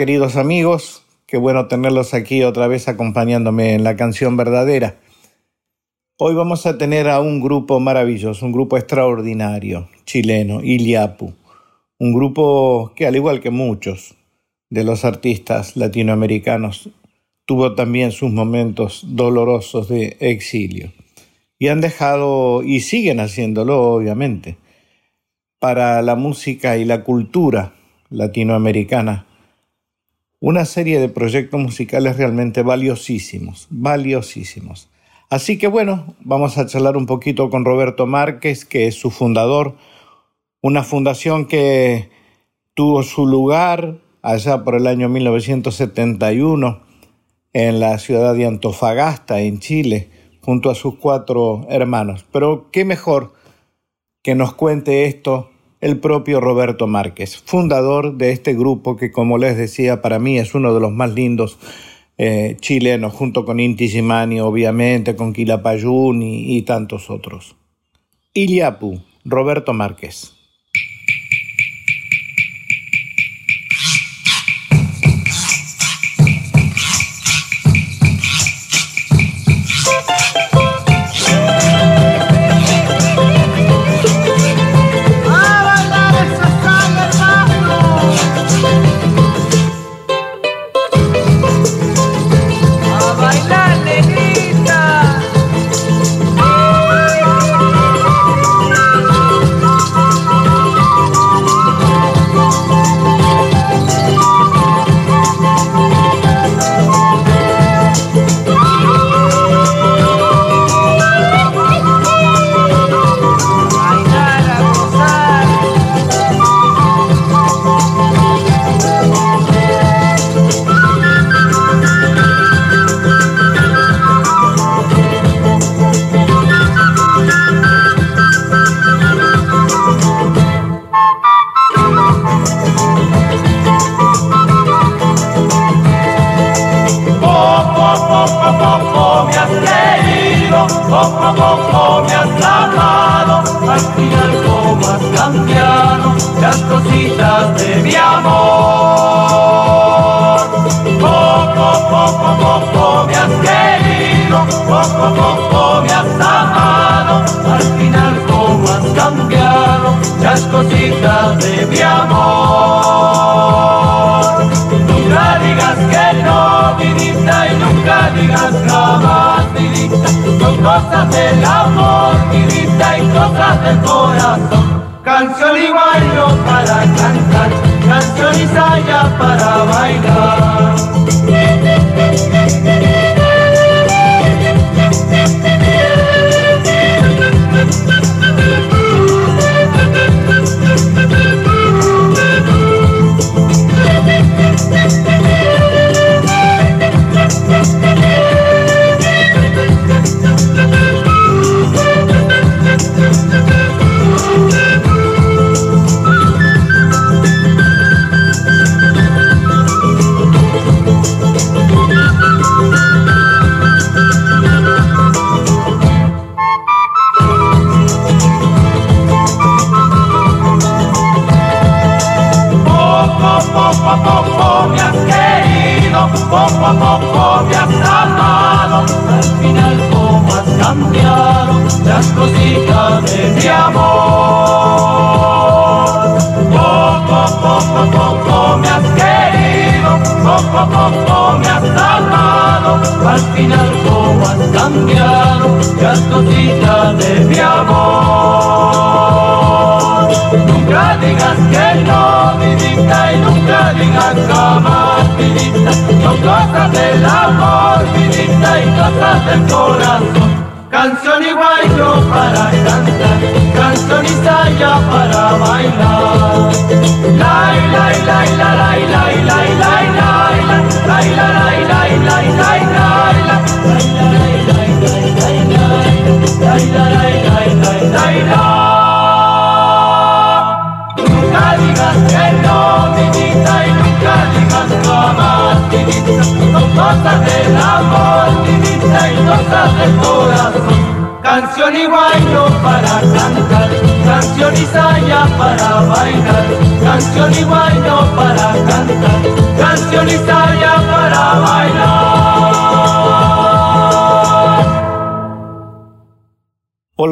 Queridos amigos, qué bueno tenerlos aquí otra vez acompañándome en la canción verdadera. Hoy vamos a tener a un grupo maravilloso, un grupo extraordinario, chileno, Iliapu, un grupo que al igual que muchos de los artistas latinoamericanos, tuvo también sus momentos dolorosos de exilio. Y han dejado, y siguen haciéndolo obviamente, para la música y la cultura latinoamericana, una serie de proyectos musicales realmente valiosísimos, valiosísimos. Así que bueno, vamos a charlar un poquito con Roberto Márquez, que es su fundador, una fundación que tuvo su lugar allá por el año 1971 en la ciudad de Antofagasta, en Chile, junto a sus cuatro hermanos. Pero qué mejor que nos cuente esto el propio Roberto Márquez, fundador de este grupo que, como les decía, para mí es uno de los más lindos eh, chilenos, junto con Inti Gimani, obviamente, con Quilapayún y, y tantos otros. Iliapu, Roberto Márquez.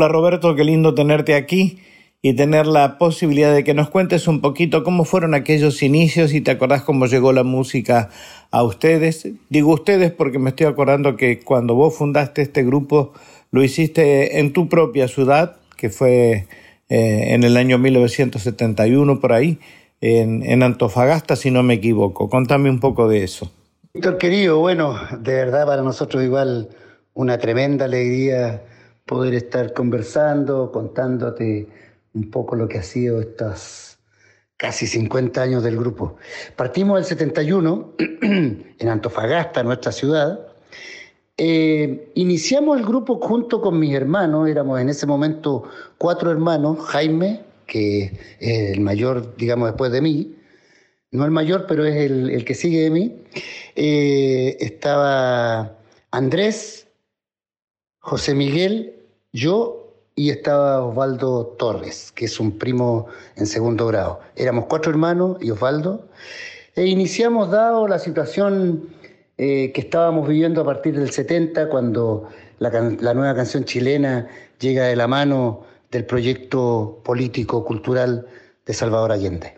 Roberto, qué lindo tenerte aquí y tener la posibilidad de que nos cuentes un poquito cómo fueron aquellos inicios y te acordás cómo llegó la música a ustedes. Digo ustedes porque me estoy acordando que cuando vos fundaste este grupo lo hiciste en tu propia ciudad, que fue eh, en el año 1971 por ahí, en, en Antofagasta, si no me equivoco. Contame un poco de eso. Víctor querido, bueno, de verdad para nosotros igual una tremenda alegría poder estar conversando, contándote un poco lo que ha sido estos casi 50 años del grupo. Partimos el 71 en Antofagasta, nuestra ciudad. Eh, iniciamos el grupo junto con mis hermanos, éramos en ese momento cuatro hermanos, Jaime, que es el mayor, digamos, después de mí, no el mayor, pero es el, que sigue de mí. Eh, estaba Andrés, José Miguel, yo y estaba Osvaldo Torres, que es un primo en segundo grado. Éramos cuatro hermanos y Osvaldo, e iniciamos, dado la situación eh, que estábamos viviendo a partir del 70, cuando la, la nueva canción chilena llega de la mano del proyecto político-cultural de Salvador Allende.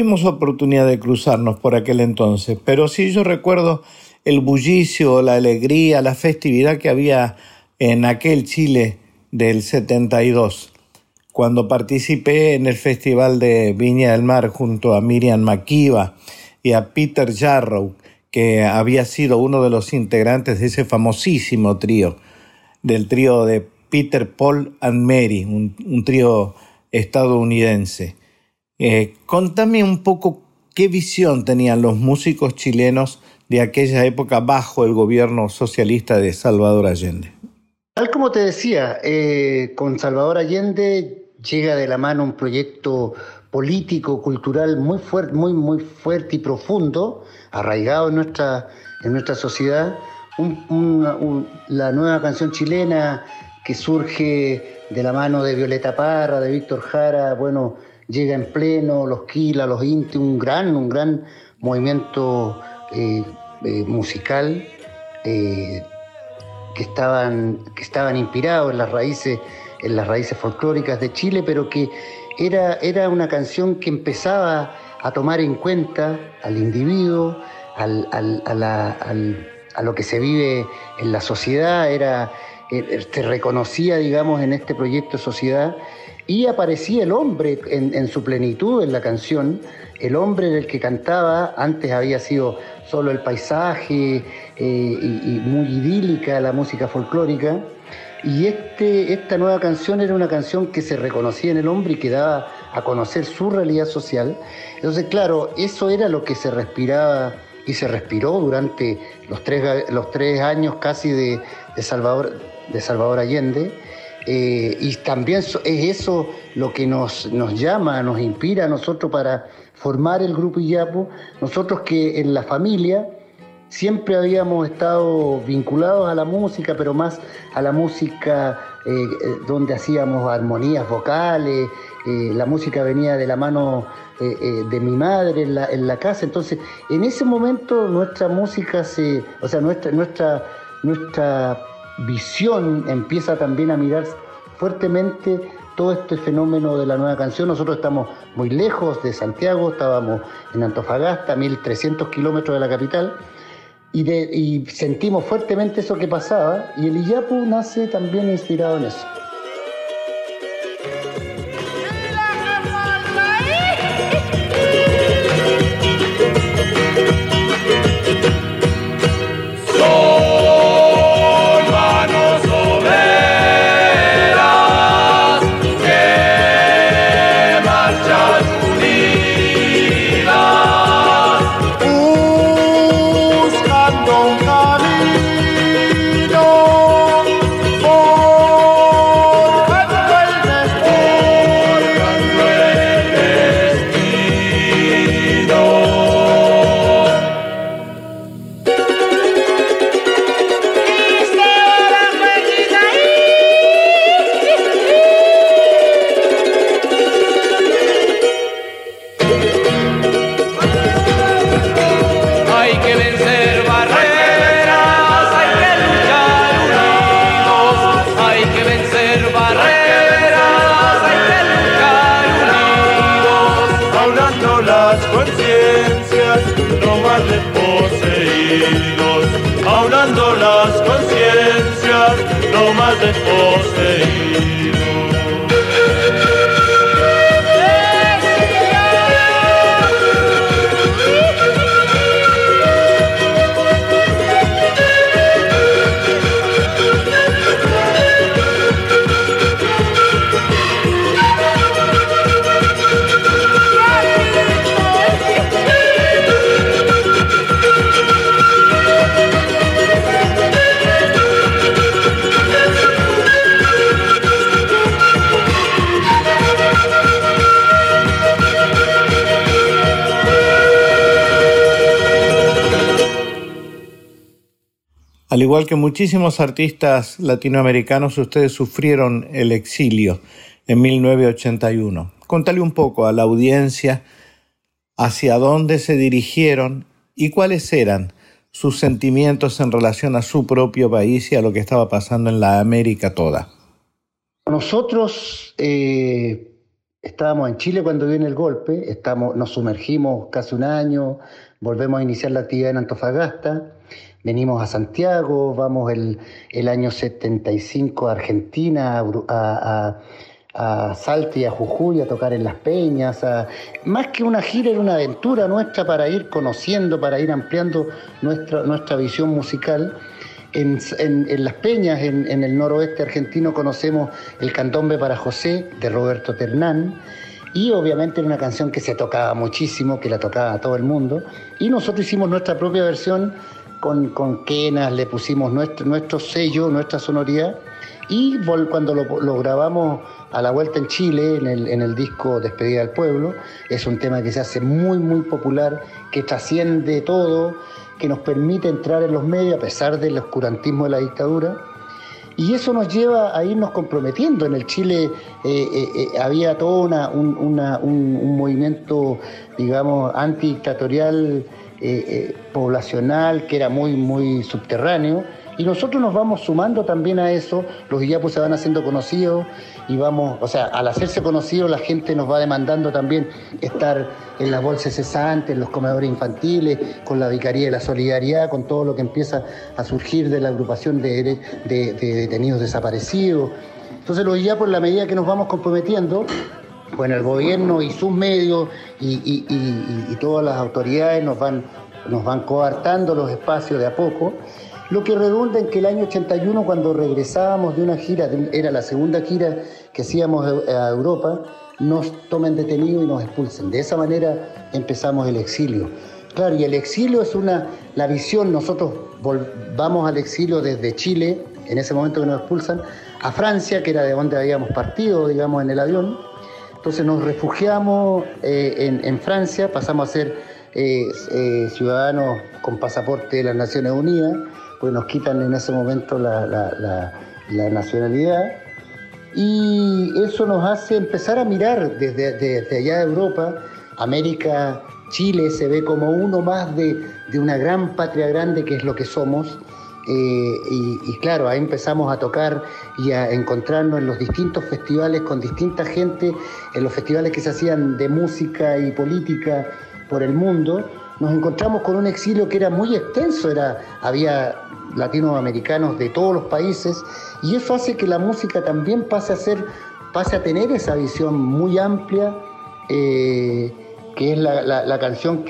Tuvimos oportunidad de cruzarnos por aquel entonces, pero sí yo recuerdo el bullicio, la alegría, la festividad que había en aquel Chile del 72, cuando participé en el Festival de Viña del Mar junto a Miriam Makiba y a Peter Jarrow, que había sido uno de los integrantes de ese famosísimo trío, del trío de Peter, Paul and Mary, un, un trío estadounidense. Eh, contame un poco qué visión tenían los músicos chilenos de aquella época bajo el gobierno socialista de Salvador Allende. Tal como te decía, eh, con Salvador Allende llega de la mano un proyecto político, cultural muy fuerte, muy, muy fuerte y profundo, arraigado en nuestra, en nuestra sociedad. La nueva canción chilena que surge de la mano de Violeta Parra, de Víctor Jara, bueno, llega en pleno, los Quila, los Inti, un gran, un gran movimiento eh, eh, musical. eh, que estaban, que estaban inspirados en las raíces, en las raíces folclóricas de Chile, pero que era, era una canción que empezaba a tomar en cuenta al individuo, a, lo que se vive en la sociedad, era, se reconocía, digamos, en este proyecto de sociedad, y aparecía el hombre en, en su plenitud en la canción, el hombre del que cantaba, antes había sido solo el paisaje eh, y, muy idílica la música folclórica, y este, esta nueva canción era una canción que se reconocía en el hombre y que daba a conocer su realidad social. Entonces, claro, eso era lo que se respiraba y se respiró durante los tres, los tres años casi de Salvador, de Salvador Allende. Eh, y también es eso lo que nos, nos llama, nos inspira a nosotros para formar el grupo Iyapu. Nosotros que en la familia siempre habíamos estado vinculados a la música, pero más a la música eh, eh, donde hacíamos armonías vocales, la música venía de la mano de mi madre en la, en la casa, entonces en ese momento nuestra música se, o sea, nuestra, nuestra, nuestra visión empieza también a mirar fuertemente todo este fenómeno de la nueva canción. Nosotros estamos muy lejos de Santiago, estábamos en Antofagasta, 1300 kilómetros de la capital, y, de- y sentimos fuertemente eso que pasaba, y el Iyapu nace también inspirado en eso. Que muchísimos artistas latinoamericanos, ustedes sufrieron el exilio en 1981. Contale un poco a la audiencia hacia dónde se dirigieron y cuáles eran sus sentimientos en relación a su propio país y a lo que estaba pasando en la América toda. Nosotros eh, estábamos en Chile cuando viene el golpe, estamos, nos sumergimos casi un año, volvemos a iniciar la actividad en Antofagasta venimos a Santiago, vamos el, el año 75 a Argentina, a, a, a, Salta y a Jujuy a tocar en Las Peñas. más que una gira, era una aventura nuestra para ir conociendo, para ir ampliando nuestra, nuestra visión musical. En, Las Peñas, en, el noroeste argentino, conocemos el candombe para José de Roberto Ternán. Y obviamente era una canción que se tocaba muchísimo, que la tocaba todo el mundo. Y nosotros hicimos nuestra propia versión con, con quenas, le pusimos nuestro, nuestro sello, nuestra sonoridad. Y cuando lo, grabamos a la vuelta en Chile, en el, disco Despedida del Pueblo, es un tema que se hace muy, muy popular, que trasciende todo, que nos permite entrar en los medios a pesar del oscurantismo de la dictadura. Y eso nos lleva a irnos comprometiendo. En el Chile eh, eh, eh, había todo una, un, un, movimiento, digamos, antidictatorial eh, eh, poblacional que era muy, muy subterráneo. Y nosotros nos vamos sumando también a eso, los guillapos se van haciendo conocidos y vamos, o sea, al hacerse conocidos la gente nos va demandando también estar en las bolsas cesantes, en los comedores infantiles, con la Vicaría de la Solidaridad, con todo lo que empieza a surgir de la agrupación de, detenidos desaparecidos. Entonces los guillapos, en la medida que nos vamos comprometiendo, bueno, el gobierno y sus medios y, todas las autoridades nos van, nos van coartando los espacios de a poco, lo que redunda en que el año 81, cuando regresábamos de una gira, era la segunda gira que hacíamos a Europa, nos tomen detenidos y nos expulsen. De esa manera empezamos el exilio. Claro, y el exilio es una, la visión, nosotros vamos al exilio desde Chile, en ese momento que nos expulsan, a Francia, que era de donde habíamos partido, digamos, en el avión, entonces nos refugiamos eh, en, Francia, pasamos a ser eh, eh, ciudadanos con pasaporte de las Naciones Unidas, pues nos quitan en ese momento la, nacionalidad. Y eso nos hace empezar a mirar desde, desde, allá de Europa, América, Chile se ve como uno más de, de una gran patria grande que es lo que somos eh, y, claro, ahí empezamos a tocar y a encontrarnos en los distintos festivales con distinta gente, en los festivales que se hacían de música y política por el mundo. Nos encontramos con un exilio que era muy extenso, era, había latinoamericanos de todos los países y eso hace que la música también pase a ser, pase a tener esa visión muy amplia. Eh, que es la, canción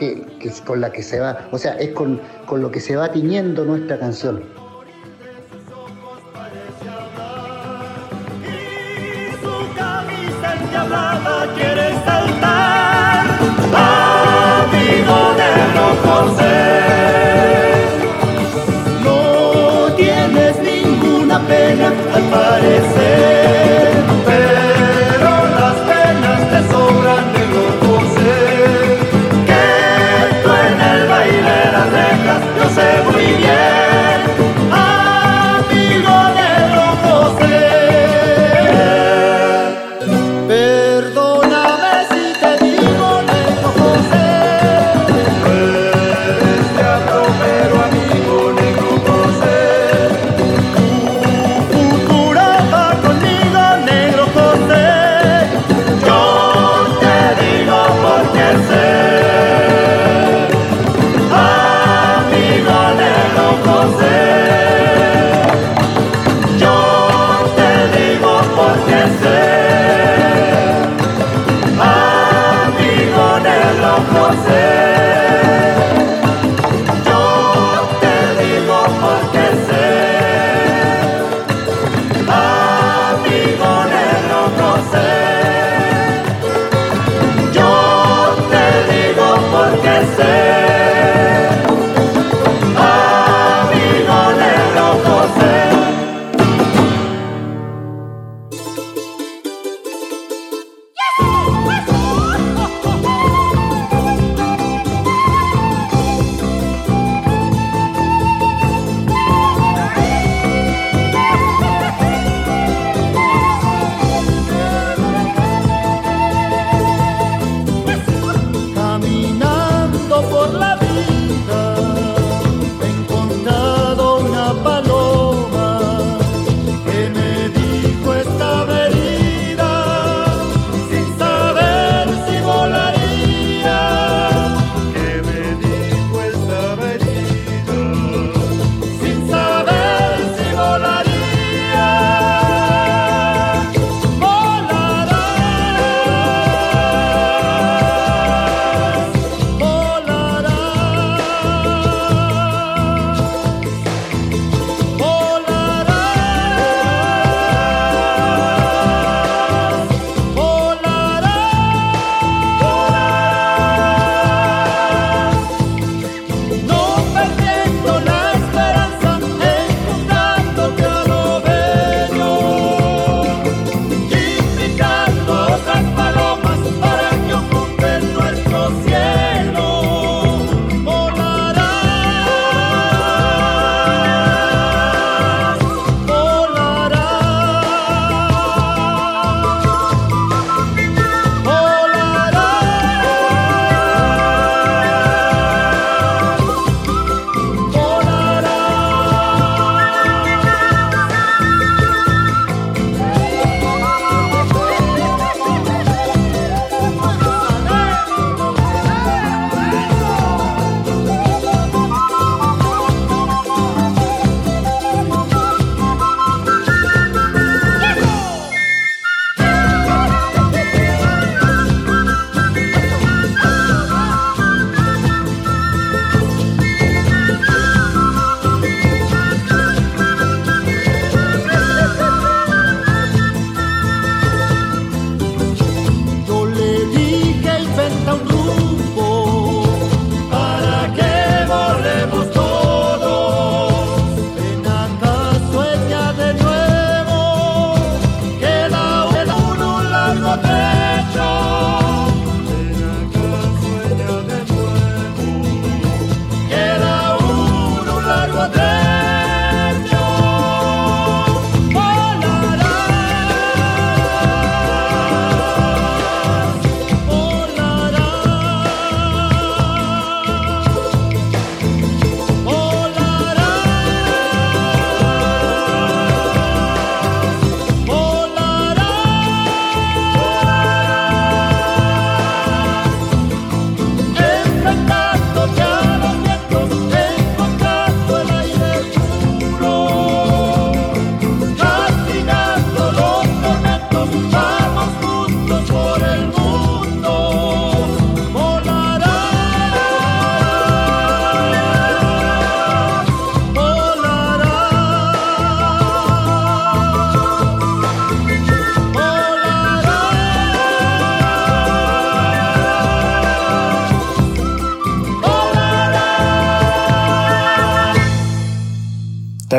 con la que se va, o sea, es con, lo que se va tiñendo nuestra canción. quiere saltar, amigo de los No tienes ninguna pena al parecer.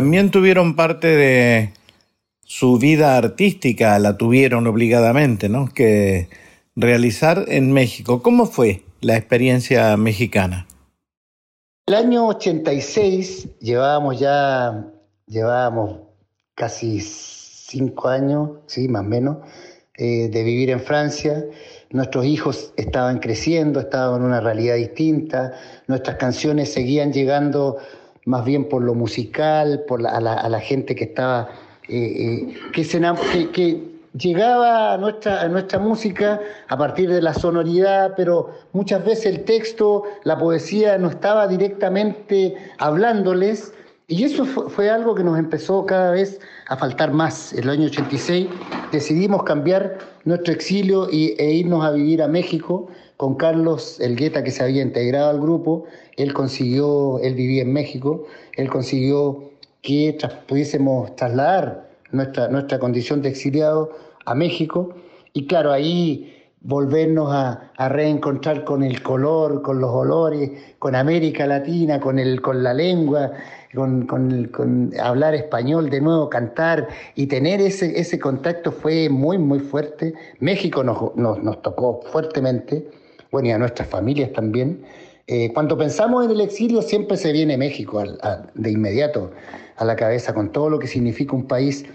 También tuvieron parte de su vida artística, la tuvieron obligadamente, ¿no? Que realizar en México. ¿Cómo fue la experiencia mexicana? El año 86 llevábamos ya, llevábamos casi cinco años, sí, más o menos, eh, de vivir en Francia. Nuestros hijos estaban creciendo, estaban en una realidad distinta, nuestras canciones seguían llegando más bien por lo musical, por a, la, gente que estaba, eh, eh, que, se, que, llegaba a nuestra, a nuestra música a partir de la sonoridad, pero muchas veces el texto, la poesía no estaba directamente hablándoles. Y eso fue, algo que nos empezó cada vez a faltar más. En el año 86 decidimos cambiar nuestro exilio y, e irnos a vivir a México con Carlos Elgueta, que se había integrado al grupo, él consiguió, él vivía en México, él consiguió que pudiésemos trasladar nuestra, nuestra condición de exiliado a México. Y claro, ahí volvernos a, reencontrar con el color, con los olores, con América Latina, con, el, con la lengua, con, con, hablar español de nuevo, cantar y tener ese, ese contacto fue muy, muy fuerte. México nos, nos, tocó fuertemente, bueno, y a nuestras familias también. Eh, cuando pensamos en el exilio siempre se viene México de inmediato a la cabeza, con todo lo que significa un país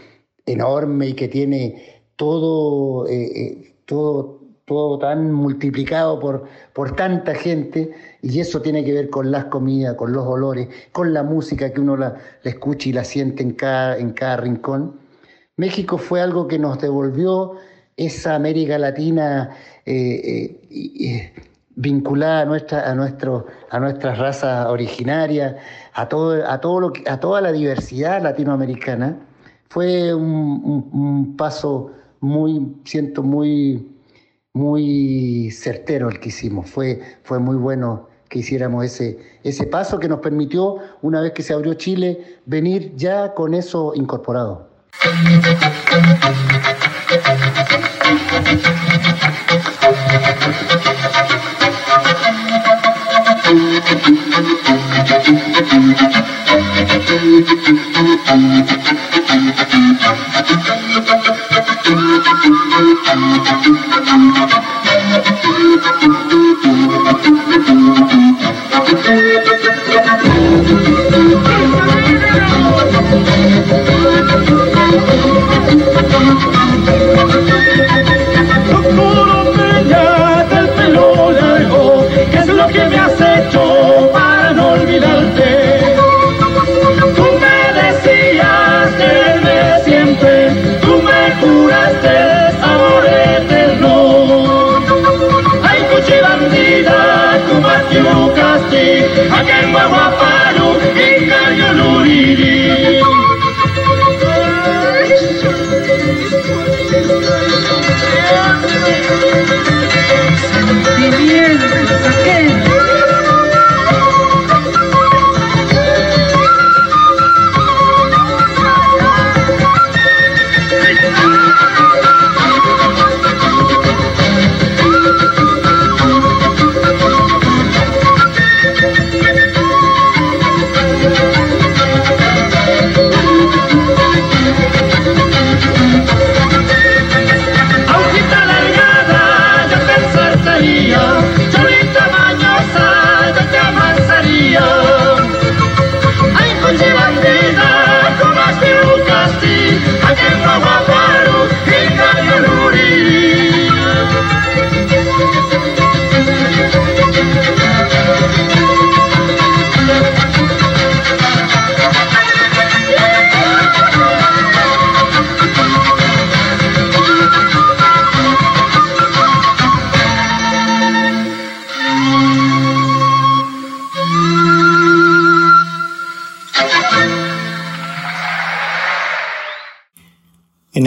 enorme y que tiene todo, eh, eh, todo, todo tan multiplicado por, por tanta gente, y eso tiene que ver con las comidas, con los olores, con la música que uno la, escucha y la siente en cada, en cada rincón. México fue algo que nos devolvió esa América Latina eh, eh, vinculada a nuestra, a, nuestro, a nuestras razas originarias, a, todo, a, todo lo a toda la diversidad latinoamericana. Fue un, un paso muy, siento muy muy certero el que hicimos. Fue, fue muy bueno que hiciéramos ese, ese paso que nos permitió, una vez que se abrió Chile, venir ya con eso incorporado. En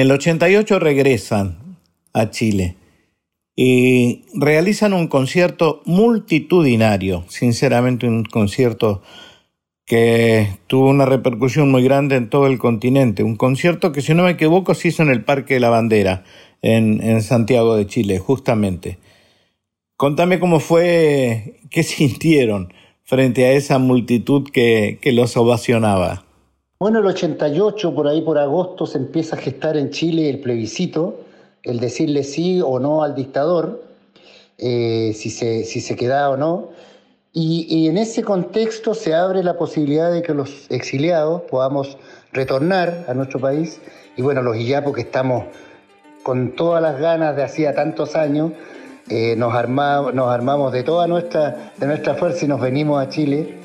el 88 regresan a Chile y realizan un concierto multitudinario, sinceramente un concierto que tuvo una repercusión muy grande en todo el continente, un concierto que si no me equivoco se hizo en el Parque de la Bandera, en, Santiago de Chile, justamente. Contame cómo fue, qué sintieron frente a esa multitud que, que los ovacionaba. Bueno, el 88, por ahí por agosto, se empieza a gestar en Chile el plebiscito, el decirle sí o no al dictador, eh, si, se, si se queda o no. Y, en ese contexto se abre la posibilidad de que los exiliados podamos retornar a nuestro país. Y bueno, los illapos que estamos con todas las ganas de hacía tantos años, eh, nos, nos armamos de toda nuestra, de nuestra fuerza y nos venimos a Chile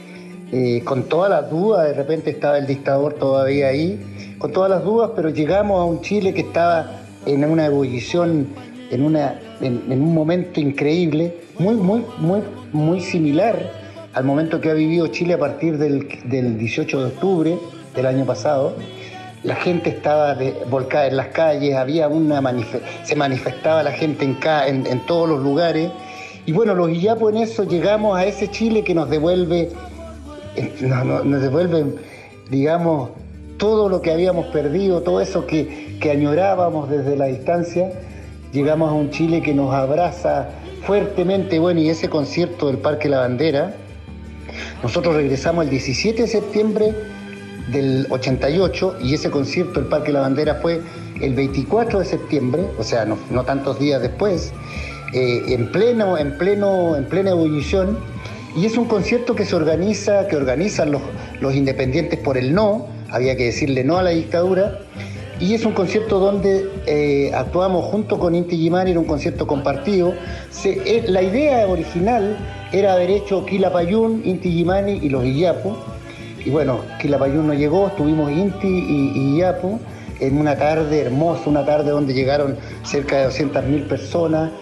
eh, con todas las dudas, de repente estaba el dictador todavía ahí, con todas las dudas, pero llegamos a un Chile que estaba en una ebullición, en, una, en, un momento increíble, muy, muy, muy, muy similar al momento que ha vivido Chile a partir del, 18 de octubre del año pasado. La gente estaba volcada en las calles, había una se manifestaba la gente en, todos los lugares. Y bueno, los Illapos en eso llegamos a ese Chile que nos devuelve nos, devuelven, digamos, todo lo que habíamos perdido, todo eso que, añorábamos desde la distancia. llegamos a un Chile que nos abraza fuertemente, bueno, y ese concierto del Parque La Bandera, nosotros regresamos el 17 de septiembre del 88 y ese concierto del Parque La Bandera fue el 24 de septiembre, o sea, no, tantos días después, eh, en, pleno, en, pleno, en plena ebullición, y es un concierto que se organiza, que organizan los, los independientes por el no, había que decirle no a la dictadura, y es un concierto donde eh, actuamos junto con Inti Gimani, era un concierto compartido. Eh, la idea original era haber hecho Quilapayún, Inti Gimani y los Iyapu. Y bueno, Quilapayún no llegó, estuvimos Inti y, Iyapu en una tarde hermosa, una tarde donde llegaron cerca de 200.000 personas,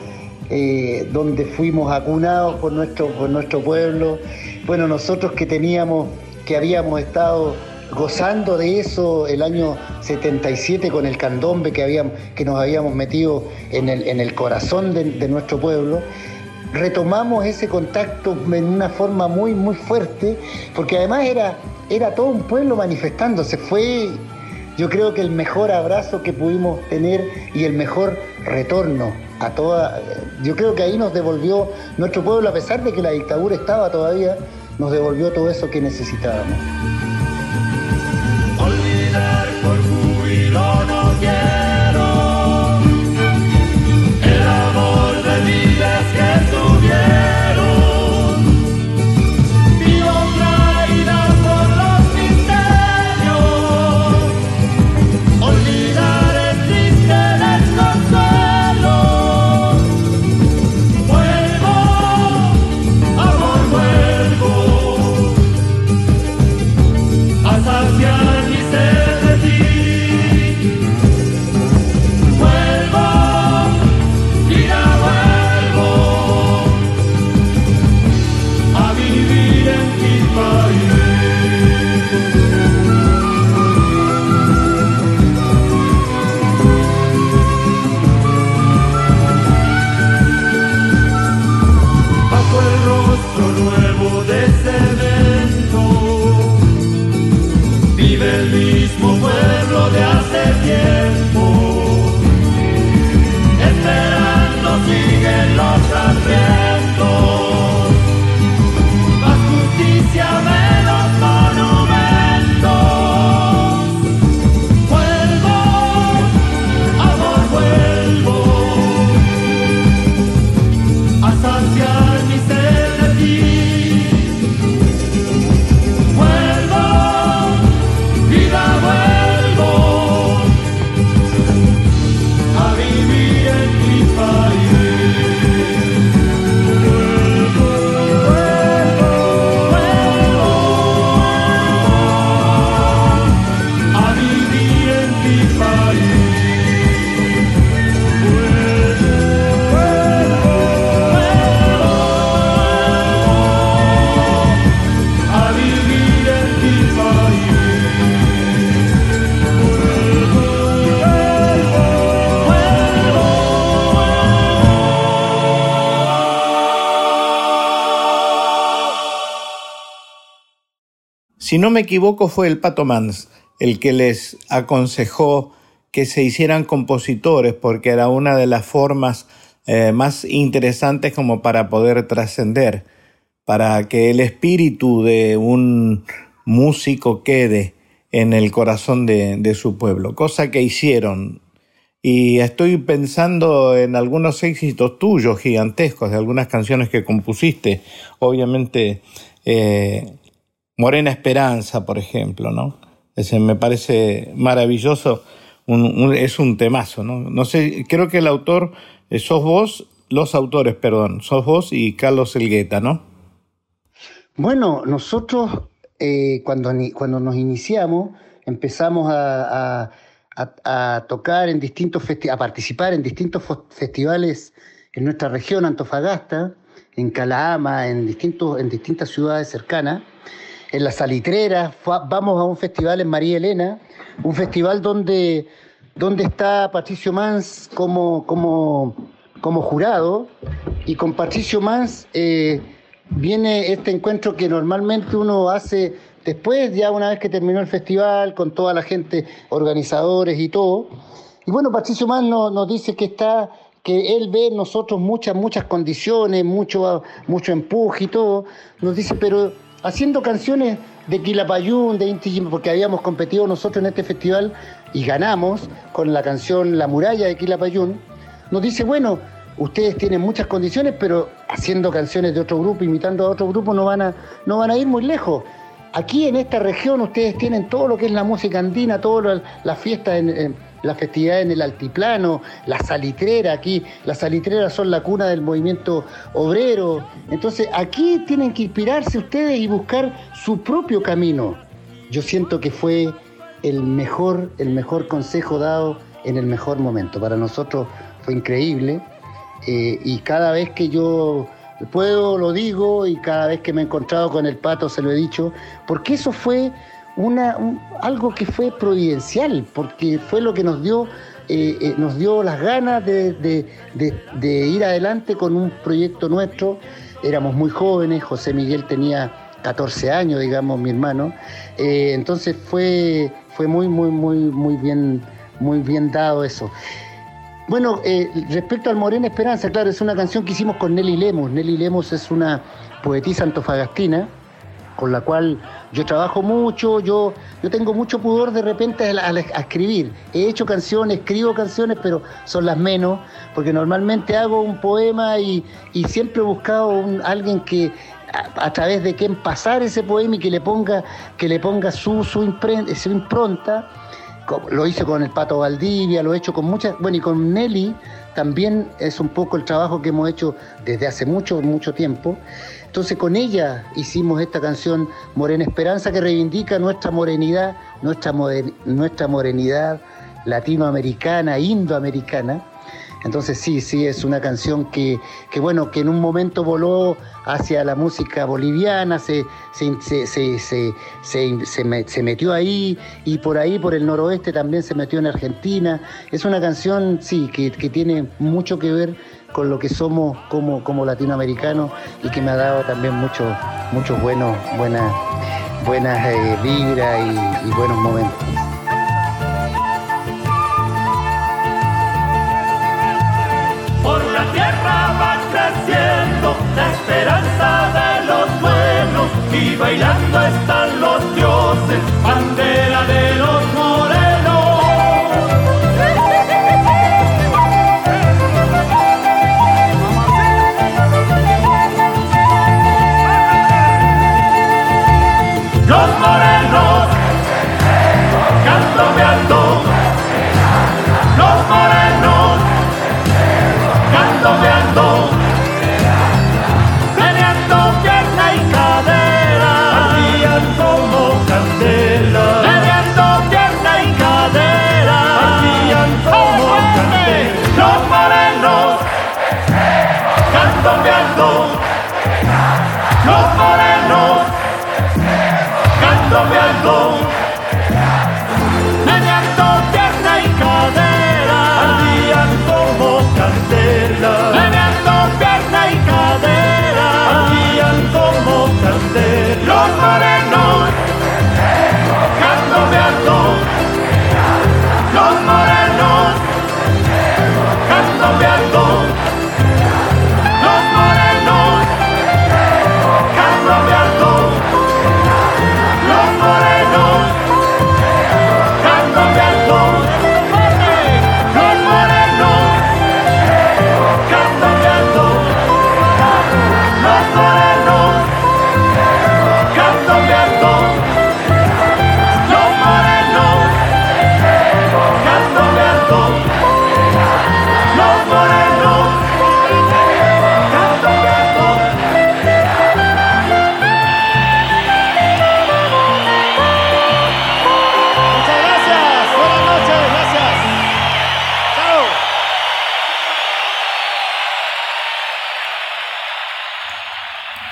eh, donde fuimos acunados por nuestro, por nuestro pueblo. Bueno, nosotros que teníamos, que habíamos estado gozando de eso el año 77 con el candombe que, habíamos, que nos habíamos metido en el, en el corazón de, nuestro pueblo, retomamos ese contacto en una forma muy, muy fuerte, porque además era, era todo un pueblo manifestándose. Fue, yo creo que el mejor abrazo que pudimos tener y el mejor retorno a toda. Yo creo que ahí nos devolvió nuestro pueblo, a pesar de que la dictadura estaba todavía, nos devolvió todo eso que necesitábamos. Si no me equivoco, fue el Pato Mans el que les aconsejó que se hicieran compositores porque era una de las formas eh, más interesantes como para poder trascender, para que el espíritu de un músico quede en el corazón de, su pueblo, cosa que hicieron y estoy pensando en algunos éxitos tuyos gigantescos, de algunas canciones que compusiste. Obviamente, eh, Morena Esperanza, por ejemplo, ¿no? Ese me parece maravilloso, es un temazo, ¿no? No sé, creo que el autor, eh, sos vos, los autores, perdón, sos vos y Carlos Elgueta, ¿no? Bueno, nosotros eh, cuando, cuando nos iniciamos empezamos a, tocar en distintos a participar en distintos festivales en nuestra región, Antofagasta, en Calama, en, distintos, en distintas ciudades cercanas en la Salitrera, vamos a un festival en María Elena, un festival donde, donde está Patricio Mans como, como, como jurado, y con Patricio Mans eh, viene este encuentro que normalmente uno hace después, ya una vez que terminó el festival, con toda la gente, organizadores y todo. Y bueno, Patricio Mans nos, nos dice que está que él ve en nosotros muchas, muchas condiciones, mucho, mucho empuje y todo, nos dice, pero haciendo canciones de Quilapayún, de Inti porque habíamos competido nosotros en este festival y ganamos con la canción La muralla de Quilapayún, nos dice, bueno, ustedes tienen muchas condiciones, pero haciendo canciones de otro grupo, imitando a otro grupo, no van a, no van a ir muy lejos. Aquí en esta región ustedes tienen todo lo que es la música andina, todas las fiestas en la festividad en el altiplano, la salitrera aquí, las salitreras son la cuna del movimiento obrero. Entonces aquí tienen que inspirarse ustedes y buscar su propio camino. Yo siento que fue el mejor, el mejor consejo dado en el mejor momento. Para nosotros fue increíble eh, y cada vez que yo puedo lo digo y cada vez que me he encontrado con el pato se lo he dicho, porque eso fue una, algo que fue providencial, porque fue lo que nos dio, eh, eh, nos dio las ganas de, ir adelante con un proyecto nuestro. Éramos muy jóvenes, José Miguel tenía 14 años, digamos, mi hermano. Eh, entonces fue, fue muy, muy, muy, muy bien, muy bien dado eso. Bueno, respecto al Morena Esperanza, claro, es una canción que hicimos con Nelly Lemos. Nelly Lemos es una poetisa antofagastina con la cual yo trabajo mucho, yo, yo tengo mucho pudor de repente a, escribir. He hecho canciones, escribo canciones, pero son las menos, porque normalmente hago un poema y, siempre he buscado un, alguien que a, través de quien pasar ese poema y que le ponga, que le ponga su, su, impronta. Lo hice con el Pato Valdivia, lo he hecho con muchas, bueno, y con Nelly también es un poco el trabajo que hemos hecho desde hace mucho, mucho tiempo. Entonces con ella hicimos esta canción Morena Esperanza que reivindica nuestra morenidad, nuestra, nuestra morenidad latinoamericana, indoamericana. Entonces sí, sí, es una canción que, bueno, que en un momento voló hacia la música boliviana, se, se, metió ahí y por ahí, por el noroeste también se metió en Argentina. Es una canción, sí, que, que tiene mucho que ver con lo que somos como, como latinoamericanos y que me ha dado también muchos muchos buenos, buenas, buenas eh, vibras y, y buenos momentos. Por la tierra va creciendo la esperanza de los buenos y bailando están los dioses, bandera de los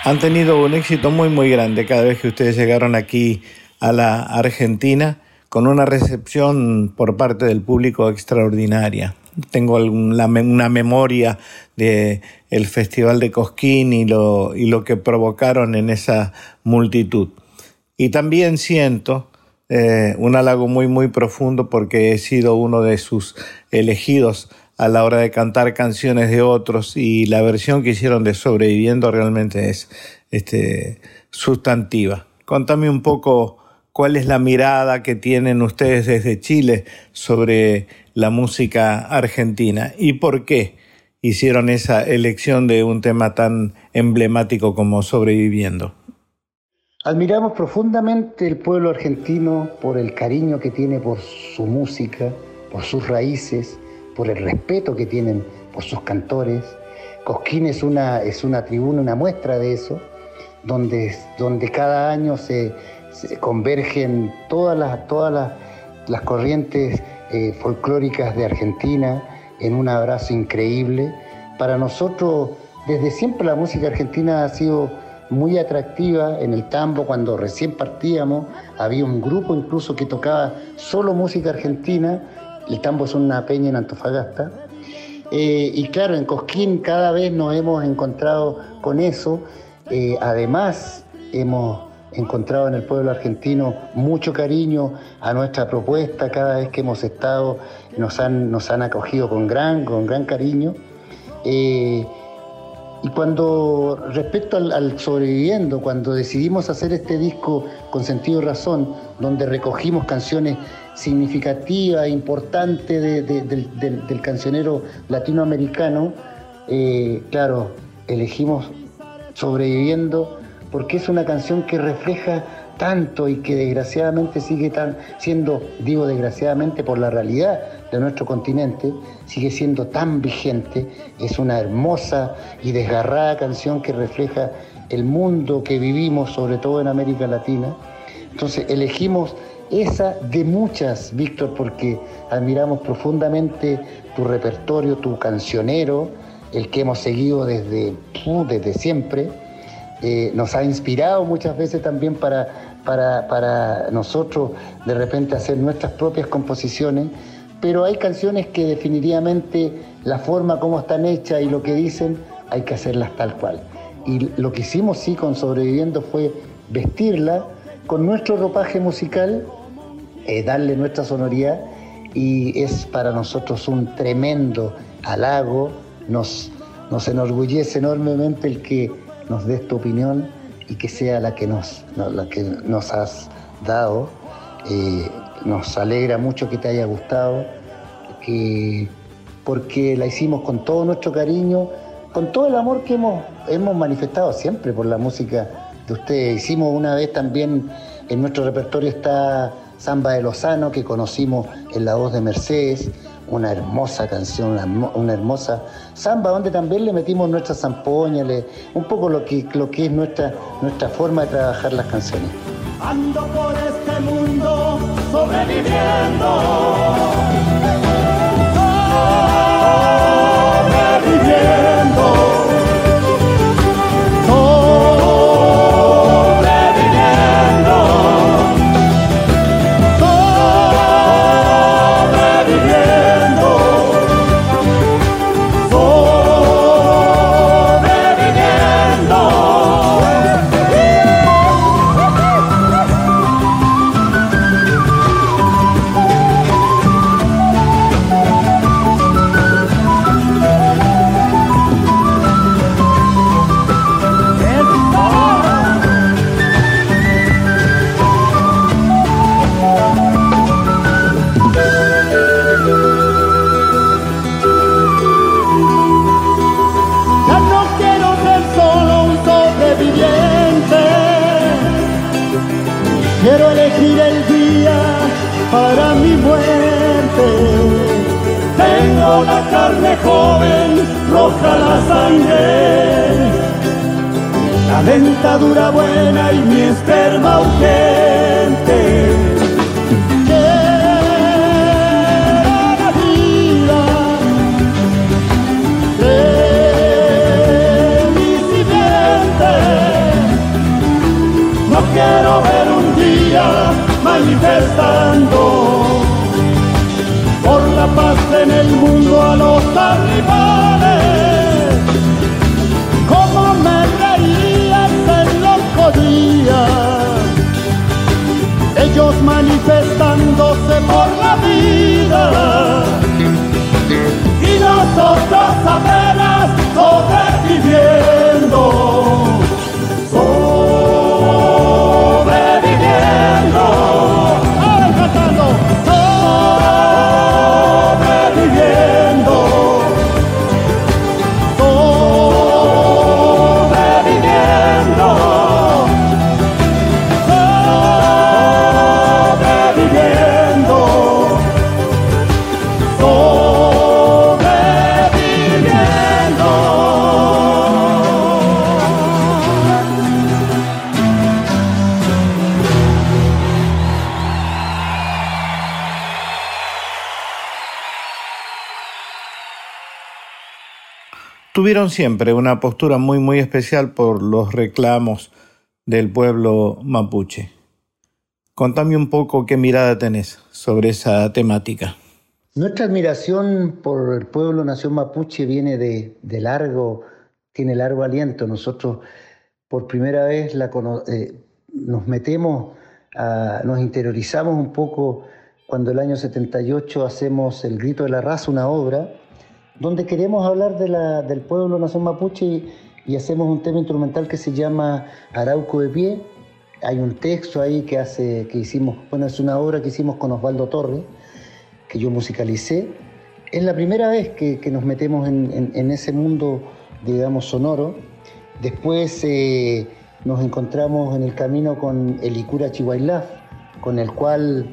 han tenido un éxito muy muy grande cada vez que ustedes llegaron aquí a la Argentina con una recepción por parte del público extraordinaria. Tengo una memoria de el Festival de Cosquín y lo, y lo que provocaron en esa multitud. Y también siento eh, un halago muy muy profundo porque he sido uno de sus elegidos a la hora de cantar canciones de otros y la versión que hicieron de Sobreviviendo realmente es este, sustantiva. Contame un poco cuál es la mirada que tienen ustedes desde Chile sobre la música argentina y por qué hicieron esa elección de un tema tan emblemático como Sobreviviendo. Admiramos profundamente el pueblo argentino por el cariño que tiene por su música, por sus raíces, por el respeto que tienen por sus cantores. Cosquín es una, es una tribuna, una muestra de eso, donde, donde cada año se, convergen todas las, todas las, corrientes eh, folclóricas de Argentina en un abrazo increíble. Para nosotros, desde siempre la música argentina ha sido muy atractiva en el tambo cuando recién partíamos había un grupo incluso que tocaba solo música argentina el tambo es una peña en Antofagasta. Eh, y claro, en Cosquín cada vez nos hemos encontrado con eso. Eh, además, hemos encontrado en el pueblo argentino mucho cariño a nuestra propuesta. Cada vez que hemos estado nos han, nos han acogido con gran, con gran cariño. Eh, y cuando, respecto al, sobreviviendo, cuando decidimos hacer este disco con sentido y razón, donde recogimos canciones significativas, importantes del, cancionero latinoamericano, eh, claro, elegimos sobreviviendo porque es una canción que refleja tanto y que desgraciadamente sigue tan, siendo, digo desgraciadamente por la realidad de nuestro continente, sigue siendo tan vigente, es una hermosa y desgarrada canción que refleja el mundo que vivimos, sobre todo en América Latina. Entonces elegimos esa de muchas, Víctor, porque admiramos profundamente tu repertorio, tu cancionero, el que hemos seguido desde, desde siempre. Eh, nos ha inspirado muchas veces también para para, nosotros de repente hacer nuestras propias composiciones, pero hay canciones que definitivamente la forma como están hechas y lo que dicen hay que hacerlas tal cual. Y lo que hicimos sí con Sobreviviendo fue vestirla con nuestro ropaje musical, eh, darle nuestra sonoridad y es para nosotros un tremendo halago, nos, nos enorgullece enormemente el que nos des tu opinión y que sea la que nos, la que nos has dado. Eh, nos alegra mucho que te haya gustado, que, porque la hicimos con todo nuestro cariño, con todo el amor que hemos, hemos manifestado siempre por la música de ustedes. Hicimos una vez también, en nuestro repertorio está Samba de Lozano, que conocimos en la voz de Mercedes una hermosa canción, una, hermosa samba, donde también le metimos nuestra zampoña, un poco lo que, lo que es nuestra, nuestra forma de trabajar las canciones. Ando por este mundo. Sobreviviendo. Siempre una postura muy muy especial por los reclamos del pueblo mapuche. Contame un poco qué mirada tenés sobre esa temática. Nuestra admiración por el pueblo nación mapuche viene de, largo, tiene largo aliento. Nosotros por primera vez la, eh, nos metemos, nos interiorizamos un poco cuando el año 78 hacemos El Grito de la Raza, una obra donde queremos hablar de la, del pueblo nación mapuche y, hacemos un tema instrumental que se llama Arauco de Pie. Hay un texto ahí que, hace, que hicimos, bueno, es una obra que hicimos con Osvaldo Torres, que yo musicalicé. Es la primera vez que, nos metemos en, ese mundo, digamos, sonoro. Después eh, nos encontramos en el camino con el Icura Chihuailaf, con el cual,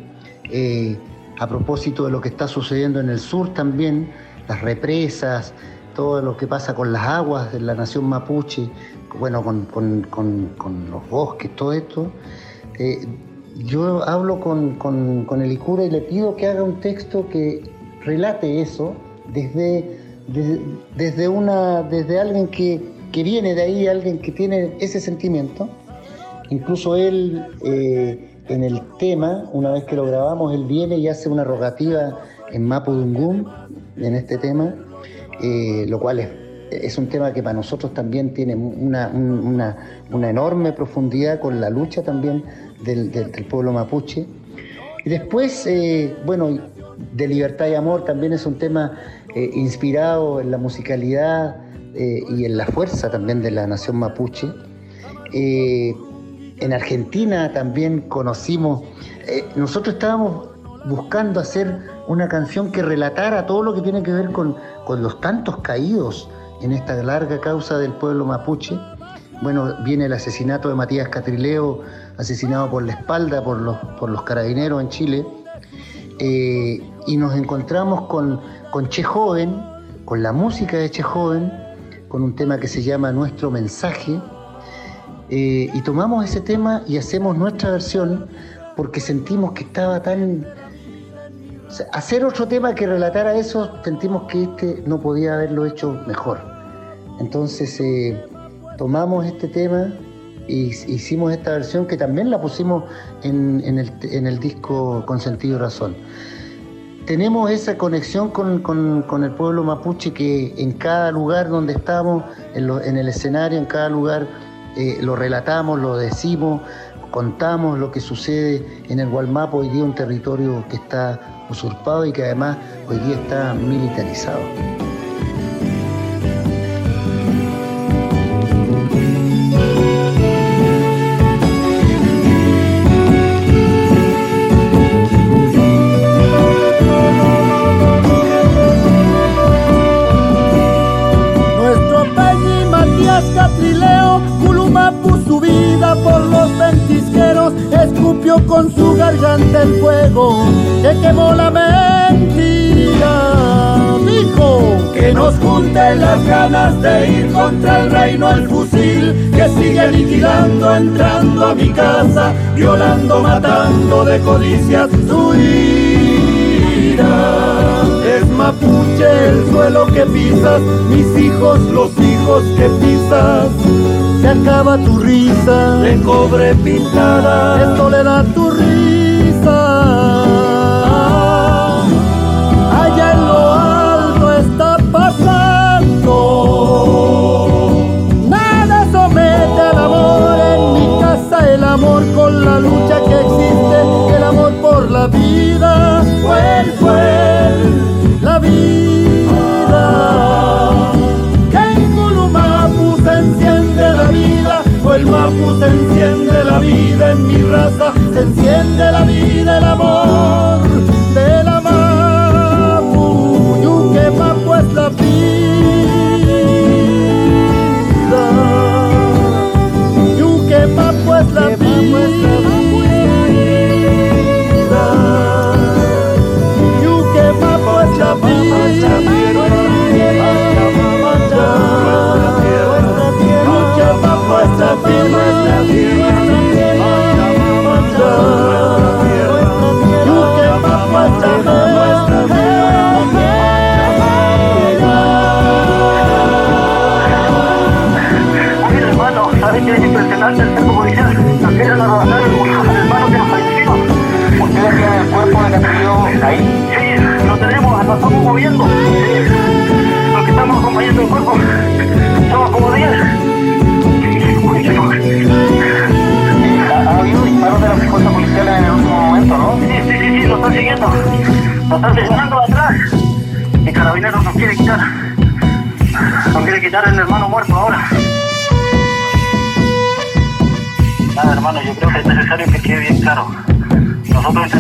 eh, a propósito de lo que está sucediendo en el sur también, las represas, todo lo que pasa con las aguas de la nación mapuche, bueno, con, los bosques, todo esto. Eh, yo hablo con, el Icura y le pido que haga un texto que relate eso desde, desde, una, desde alguien que, viene de ahí, alguien que tiene ese sentimiento. Incluso él, eh, en el tema, una vez que lo grabamos, él viene y hace una rogativa en Mapudungún, en este tema, eh, lo cual es, un tema que para nosotros también tiene una, enorme profundidad con la lucha también del, pueblo mapuche. Y después, eh, bueno, de libertad y amor también es un tema eh, inspirado en la musicalidad y en la fuerza también de la nación mapuche. en Argentina también conocimos, nosotros estábamos buscando hacer una canción que relatara todo lo que tiene que ver con, los tantos caídos en esta larga causa del pueblo mapuche. Bueno, viene el asesinato de Matías Catrileo, asesinado por la espalda por los, por los carabineros en Chile, eh, y nos encontramos con, con Che Joven, con la música de Che Joven, con un tema que se llama Nuestro Mensaje, eh, y tomamos ese tema y hacemos nuestra versión porque sentimos que estaba tan hacer otro tema que relatara eso, sentimos que este no podía haberlo hecho mejor. Entonces eh, tomamos este tema e hicimos esta versión que también la pusimos en, el, disco Con Sentido y Razón. Tenemos esa conexión con, el pueblo mapuche que en cada lugar donde estamos, en, el escenario, en cada lugar, eh, lo relatamos, lo decimos, contamos lo que sucede en el Gualmapo, hoy día un territorio que está usurpado y que además hoy día está militarizado. Con su garganta el fuego que quemó la mentira. Dijo que nos junten las ganas de ir contra el reino al fusil, que sigue aniquilando, entrando a mi casa, violando, matando de codicias su ira. Es mapuche el suelo que pisas, mis hijos, los hijos que pisas se acaba tu risa, de cobre pintada, de soledad tu risa. Allá en lo alto está pasando. Nada somete al amor en mi casa, el amor con la lucha que existe, el amor por la vida, fue, fue la vida. El mapu se enciende la vida en mi raza, se enciende la vida, el amor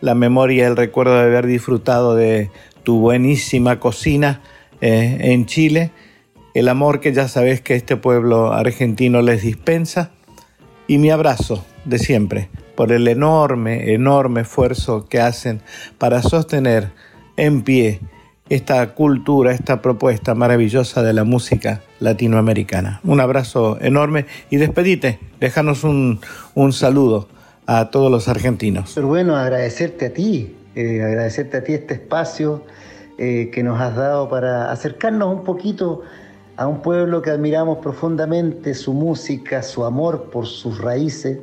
la memoria el recuerdo de haber disfrutado de tu buenísima cocina eh, en Chile, el amor que ya sabes que este pueblo argentino les dispensa. Y mi abrazo de siempre por el enorme, enorme esfuerzo que hacen para sostener en pie esta cultura, esta propuesta maravillosa de la música latinoamericana. Un abrazo enorme y despedite, déjanos un, saludo a todos los argentinos. Pero bueno, agradecerte a ti, eh, agradecerte a ti este espacio eh, que nos has dado para acercarnos un poquito a un pueblo que admiramos profundamente, su música, su amor por sus raíces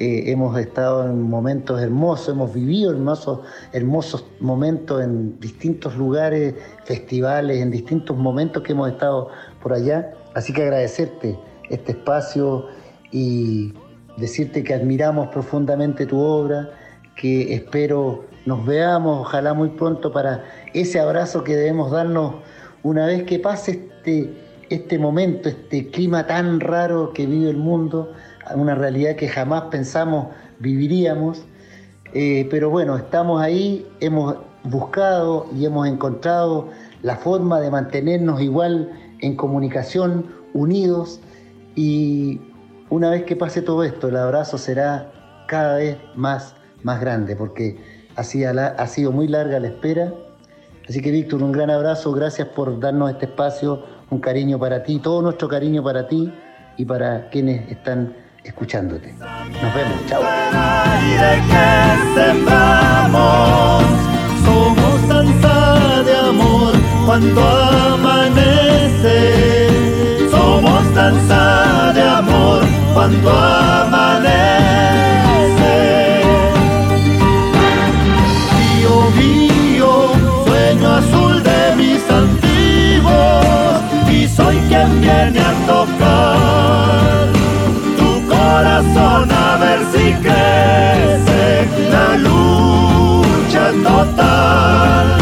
eh, hemos estado en momentos hermosos, hemos vivido hermosos, hermosos momentos en distintos lugares, festivales, en distintos momentos que hemos estado por allá. Así que agradecerte este espacio y decirte que admiramos profundamente tu obra, que espero nos veamos, ojalá muy pronto, para ese abrazo que debemos darnos una vez que pase este, este momento, este clima tan raro que vive el mundo una realidad que jamás pensamos viviríamos. Eh, pero bueno, estamos ahí, hemos buscado y hemos encontrado la forma de mantenernos igual en comunicación, unidos y una vez que pase todo esto, el abrazo será cada vez más, más grande porque así ha sido muy larga la espera. Así que Víctor, un gran abrazo, gracias por darnos este espacio, un cariño para ti, todo nuestro cariño para ti y para quienes están escuchándote. Nos vemos, chao. Somos de amor cuando amanece. Somos danza de amor cuando amanece. Río mío, sueño azul de mis antiguos y soy quien viene a tocar a ver si crece la lucha total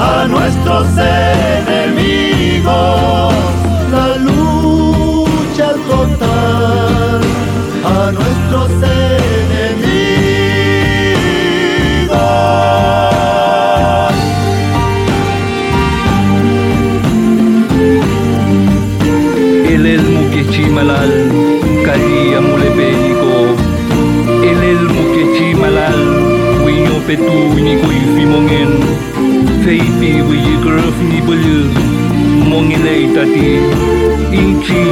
a nuestros enemigos. কাটিয়ে ইঞ্চি